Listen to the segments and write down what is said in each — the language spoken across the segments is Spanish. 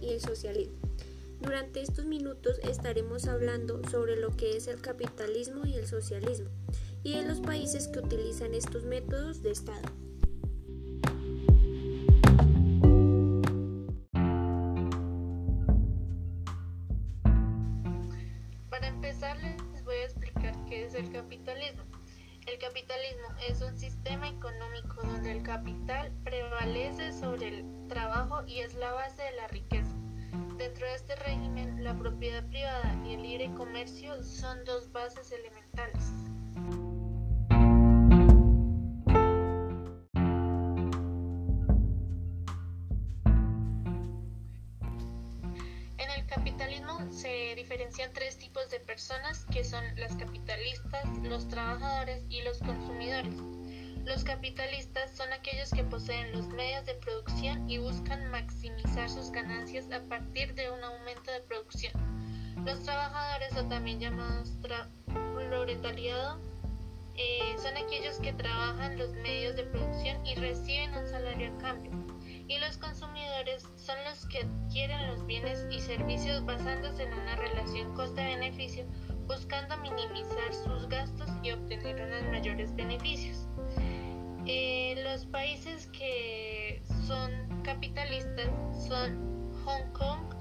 y el socialismo. Durante estos minutos estaremos hablando sobre lo que es el capitalismo y el socialismo y de los países que utilizan estos métodos de Estado. Para empezar les voy a explicar qué es el capitalismo. El capitalismo es un sistema económico donde el capital prevalece sobre el trabajo y es la base de la riqueza. Dentro de este régimen, la propiedad privada y el libre comercio son dos bases elementales. En el capitalismo se diferencian tres tipos de personas que son las capitalistas, los trabajadores y los consumidores. Los capitalistas son aquellos que poseen los medios de producción y buscan maximizar sus ganancias a partir de un aumento de producción. Los trabajadores, o también llamados proletariado, eh, son aquellos que trabajan los medios de producción y reciben un salario a cambio. Y los consumidores son los que adquieren los bienes y servicios basándose en una relación coste-beneficio, buscando minimizar sus gastos y obtener unos mayores beneficios. Eh, los países que son capitalistas son Hong Kong,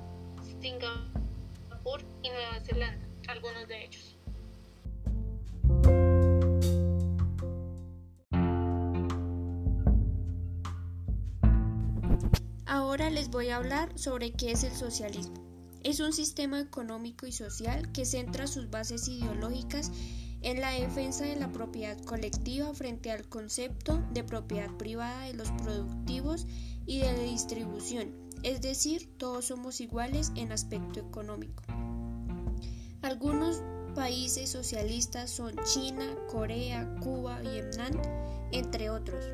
Singapur y Nueva Zelanda, algunos de ellos. Ahora les voy a hablar sobre qué es el socialismo. Es un sistema económico y social que centra sus bases ideológicas en la defensa de la propiedad colectiva frente al concepto de propiedad privada de los productivos y de la distribución, es decir, todos somos iguales en aspecto económico. Algunos países socialistas son China, Corea, Cuba, Vietnam, entre otros.